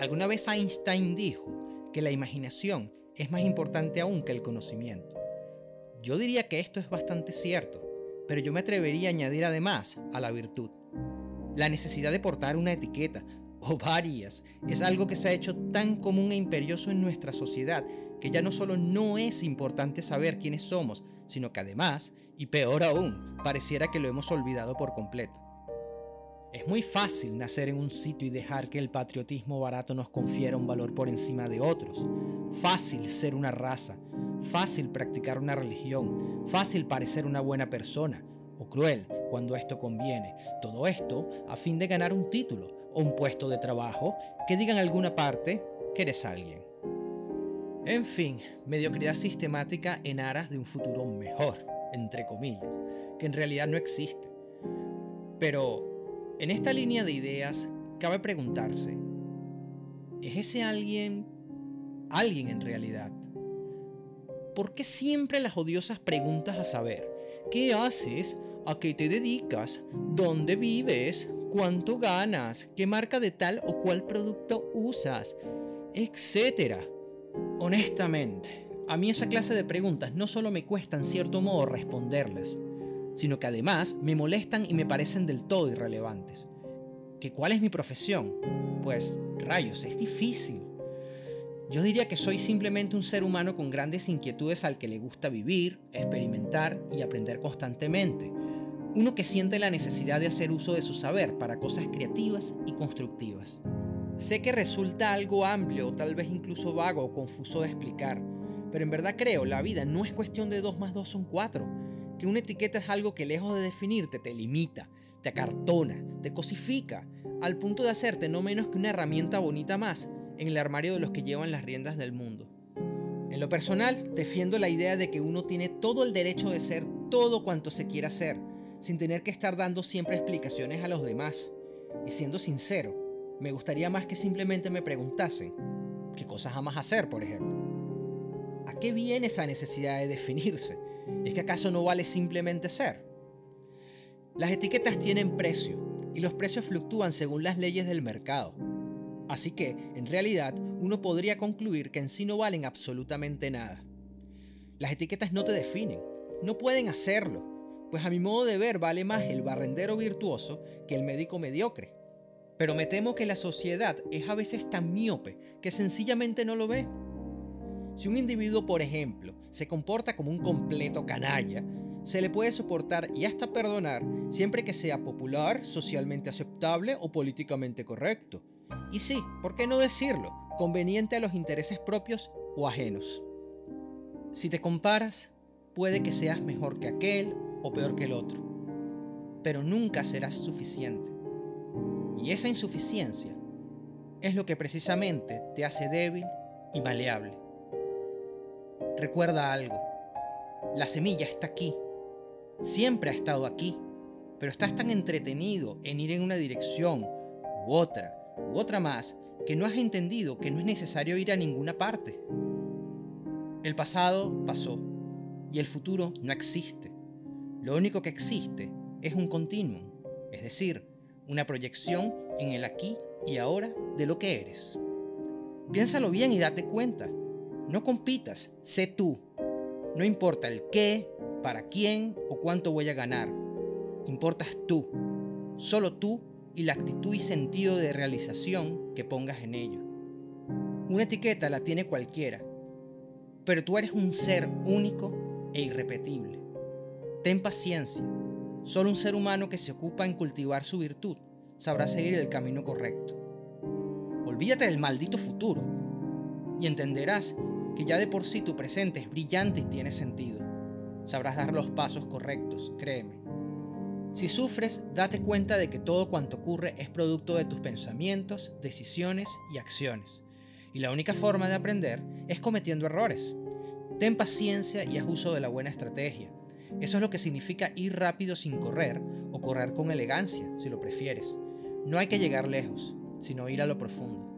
Alguna vez Einstein dijo que la imaginación es más importante aún que el conocimiento. Yo diría que esto es bastante cierto, pero yo me atrevería a añadir además a la virtud. La necesidad de portar una etiqueta, o varias, es algo que se ha hecho tan común e imperioso en nuestra sociedad que ya no solo no es importante saber quiénes somos, sino que además, y peor aún, pareciera que lo hemos olvidado por completo. Es muy fácil nacer en un sitio y dejar que el patriotismo barato nos confiera un valor por encima de otros. Fácil ser una raza, fácil practicar una religión, fácil parecer una buena persona, o cruel cuando esto conviene. Todo esto a fin de ganar un título o un puesto de trabajo que diga en alguna parte que eres alguien. En fin, mediocridad sistemática en aras de un futuro mejor, entre comillas, que en realidad no existe. Pero en esta línea de ideas, cabe preguntarse, ¿es ese alguien alguien en realidad? ¿Por qué siempre las odiosas preguntas a saber, ¿qué haces? ¿A qué te dedicas? ¿Dónde vives? ¿Cuánto ganas? ¿Qué marca de tal o cual producto usas? Etcétera. Honestamente, a mí esa clase de preguntas no solo me cuesta en cierto modo responderlas, sino que además me molestan y me parecen del todo irrelevantes. ¿Que cuál es mi profesión? Pues, rayos, es difícil. Yo diría que soy simplemente un ser humano con grandes inquietudes al que le gusta vivir, experimentar y aprender constantemente. Uno que siente la necesidad de hacer uso de su saber para cosas creativas y constructivas. Sé que resulta algo amplio o tal vez incluso vago o confuso de explicar, pero en verdad creo la vida no es cuestión de 2 más 2 son 4 que una etiqueta es algo que lejos de definirte te limita, te acartona, te cosifica, al punto de hacerte no menos que una herramienta bonita más en el armario de los que llevan las riendas del mundo. En lo personal, defiendo la idea de que uno tiene todo el derecho de ser todo cuanto se quiera ser, sin tener que estar dando siempre explicaciones a los demás. Y siendo sincero, me gustaría más que simplemente me preguntasen, ¿qué cosas amas hacer, por ejemplo? ¿A qué viene esa necesidad de definirse? ¿Es que acaso no vale simplemente ser? Las etiquetas tienen precio y los precios fluctúan según las leyes del mercado. Así que, en realidad, uno podría concluir que en sí no valen absolutamente nada. Las etiquetas no te definen, no pueden hacerlo, pues a mi modo de ver vale más el barrendero virtuoso que el médico mediocre. Pero me temo que la sociedad es a veces tan miope que sencillamente no lo ve. Si un individuo, por ejemplo, se comporta como un completo canalla, se le puede soportar y hasta perdonar siempre que sea popular, socialmente aceptable o políticamente correcto. Y sí, ¿por qué no decirlo? Conveniente a los intereses propios o ajenos. Si te comparas, puede que seas mejor que aquel o peor que el otro, pero nunca serás suficiente. Y esa insuficiencia es lo que precisamente te hace débil y maleable. Recuerda algo. La semilla está aquí. Siempre ha estado aquí. Pero estás tan entretenido en ir en una dirección u otra u otra más que no has entendido que no es necesario ir a ninguna parte. El pasado pasó y el futuro no existe. Lo único que existe es un continuum, es decir, una proyección en el aquí y ahora de lo que eres. Piénsalo bien y date cuenta. No compitas, sé tú. No importa el qué, para quién o cuánto voy a ganar. Importas tú, solo tú y la actitud y sentido de realización que pongas en ello. Una etiqueta la tiene cualquiera, pero tú eres un ser único e irrepetible. Ten paciencia. Solo un ser humano que se ocupa en cultivar su virtud sabrá seguir el camino correcto. Olvídate del maldito futuro y entenderás que ya de por sí tu presente es brillante y tiene sentido. Sabrás dar los pasos correctos, créeme. Si sufres, date cuenta de que todo cuanto ocurre es producto de tus pensamientos, decisiones y acciones. Y la única forma de aprender es cometiendo errores. Ten paciencia y haz uso de la buena estrategia. Eso es lo que significa ir rápido sin correr o correr con elegancia, si lo prefieres. No hay que llegar lejos, sino ir a lo profundo.